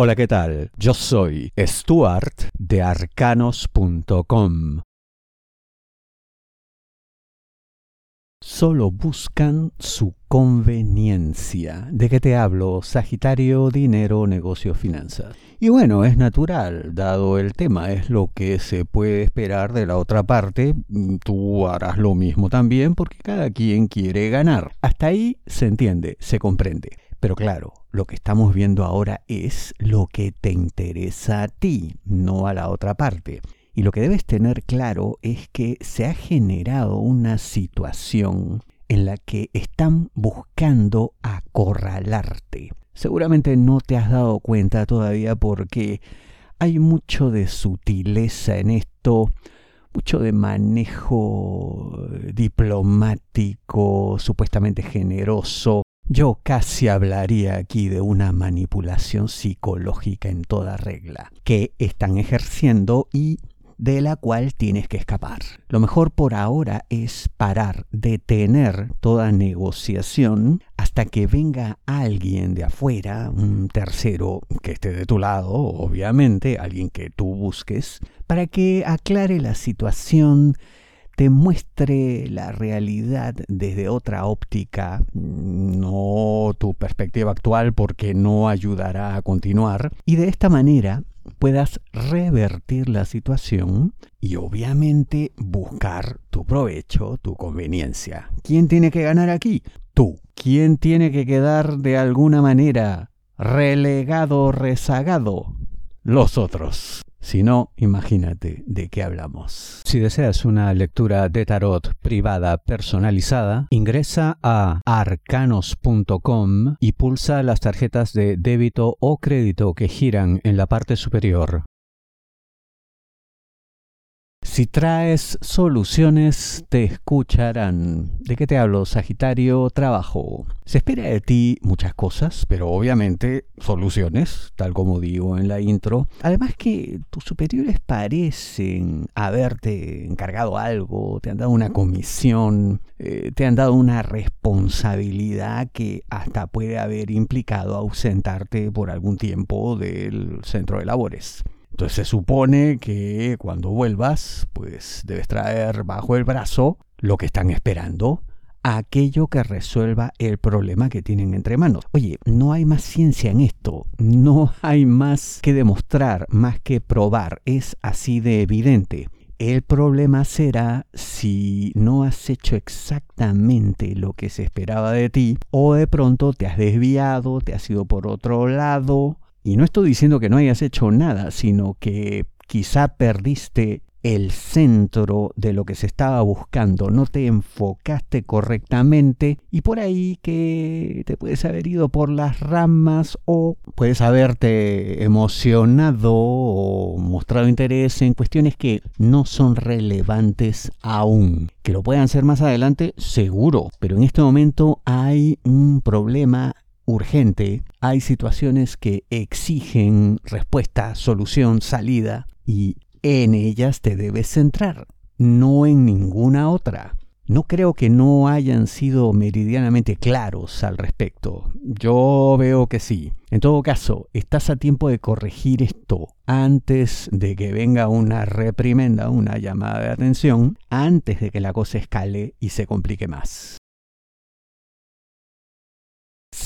Hola, ¿qué tal? Yo soy Stuart de arcanos.com. Solo buscan su conveniencia. ¿De qué te hablo? Sagitario, dinero, negocio, finanzas. Y bueno, es natural, dado el tema, es lo que se puede esperar de la otra parte. Tú harás lo mismo también porque cada quien quiere ganar. Hasta ahí se entiende, se comprende. Pero claro, lo que estamos viendo ahora es lo que te interesa a ti, no a la otra parte. Y lo que debes tener claro es que se ha generado una situación en la que están buscando acorralarte. Seguramente no te has dado cuenta todavía porque hay mucho de sutileza en esto, mucho de manejo diplomático, supuestamente generoso, yo casi hablaría aquí de una manipulación psicológica en toda regla, que están ejerciendo y de la cual tienes que escapar. Lo mejor por ahora es parar, detener toda negociación hasta que venga alguien de afuera, un tercero que esté de tu lado, obviamente, alguien que tú busques, para que aclare la situación, te muestre la realidad desde otra óptica, no tu perspectiva actual porque no ayudará a continuar, y de esta manera puedas revertir la situación y obviamente buscar tu provecho, tu conveniencia. ¿Quién tiene que ganar aquí? Tú. ¿Quién tiene que quedar de alguna manera relegado, rezagado? Los otros. Si no, imagínate de qué hablamos. Si deseas una lectura de tarot privada personalizada, ingresa a arcanos.com y pulsa las tarjetas de débito o crédito que giran en la parte superior. Si traes soluciones, te escucharán. ¿De qué te hablo, Sagitario? Trabajo. Se espera de ti muchas cosas, pero obviamente soluciones, tal como digo en la intro. Además que tus superiores parecen haberte encargado algo, te han dado una comisión, eh, te han dado una responsabilidad que hasta puede haber implicado ausentarte por algún tiempo del centro de labores. Entonces se supone que cuando vuelvas, pues debes traer bajo el brazo lo que están esperando, aquello que resuelva el problema que tienen entre manos. Oye, no hay más ciencia en esto, no hay más que demostrar, más que probar, es así de evidente. El problema será si no has hecho exactamente lo que se esperaba de ti o de pronto te has desviado, te has ido por otro lado y no estoy diciendo que no hayas hecho nada, sino que quizá perdiste el centro de lo que se estaba buscando, no te enfocaste correctamente y por ahí que te puedes haber ido por las ramas o puedes haberte emocionado o mostrado interés en cuestiones que no son relevantes aún. Que lo puedan ser más adelante, seguro, pero en este momento hay un problema urgente, hay situaciones que exigen respuesta, solución, salida, y en ellas te debes centrar, no en ninguna otra. No creo que no hayan sido meridianamente claros al respecto. Yo veo que sí. En todo caso, estás a tiempo de corregir esto antes de que venga una reprimenda, una llamada de atención, antes de que la cosa escale y se complique más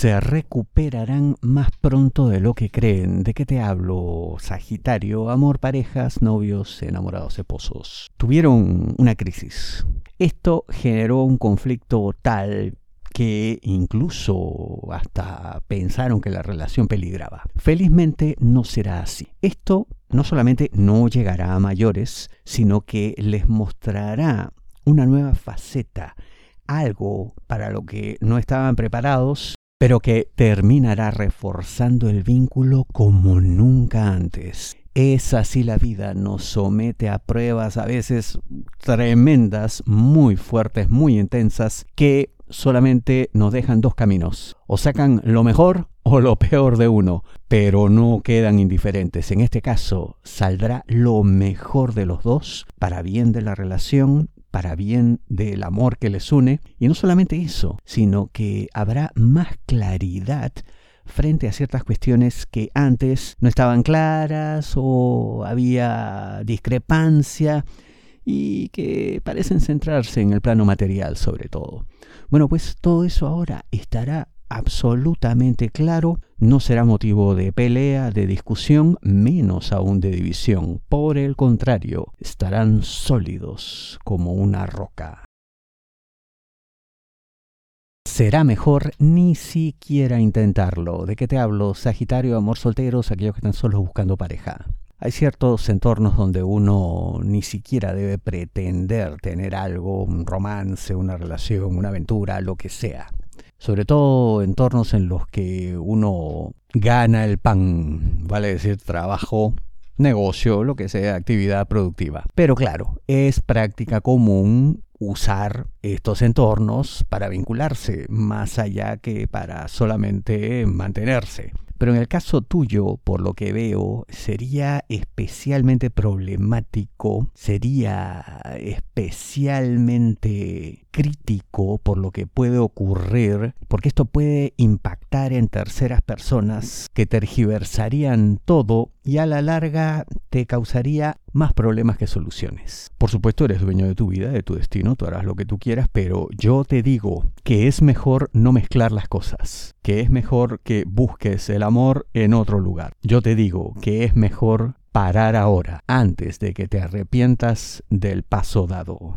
se recuperarán más pronto de lo que creen. ¿De qué te hablo, Sagitario? Amor, parejas, novios, enamorados, esposos. Tuvieron una crisis. Esto generó un conflicto tal que incluso hasta pensaron que la relación peligraba. Felizmente no será así. Esto no solamente no llegará a mayores, sino que les mostrará una nueva faceta, algo para lo que no estaban preparados pero que terminará reforzando el vínculo como nunca antes. Es así la vida, nos somete a pruebas a veces tremendas, muy fuertes, muy intensas, que solamente nos dejan dos caminos. O sacan lo mejor o lo peor de uno, pero no quedan indiferentes. En este caso, saldrá lo mejor de los dos para bien de la relación para bien del amor que les une. Y no solamente eso, sino que habrá más claridad frente a ciertas cuestiones que antes no estaban claras o había discrepancia y que parecen centrarse en el plano material sobre todo. Bueno, pues todo eso ahora estará absolutamente claro, no será motivo de pelea, de discusión, menos aún de división. Por el contrario, estarán sólidos como una roca. Será mejor ni siquiera intentarlo. ¿De qué te hablo? Sagitario, amor solteros, aquellos que están solos buscando pareja. Hay ciertos entornos donde uno ni siquiera debe pretender tener algo, un romance, una relación, una aventura, lo que sea sobre todo entornos en los que uno gana el pan, vale decir trabajo, negocio, lo que sea, actividad productiva. Pero claro, es práctica común usar estos entornos para vincularse, más allá que para solamente mantenerse. Pero en el caso tuyo, por lo que veo, sería especialmente problemático, sería especialmente crítico por lo que puede ocurrir, porque esto puede impactar en terceras personas que tergiversarían todo y a la larga te causaría más problemas que soluciones. Por supuesto, eres dueño de tu vida, de tu destino, tú harás lo que tú quieras, pero yo te digo que es mejor no mezclar las cosas, que es mejor que busques el amor en otro lugar. Yo te digo que es mejor parar ahora, antes de que te arrepientas del paso dado.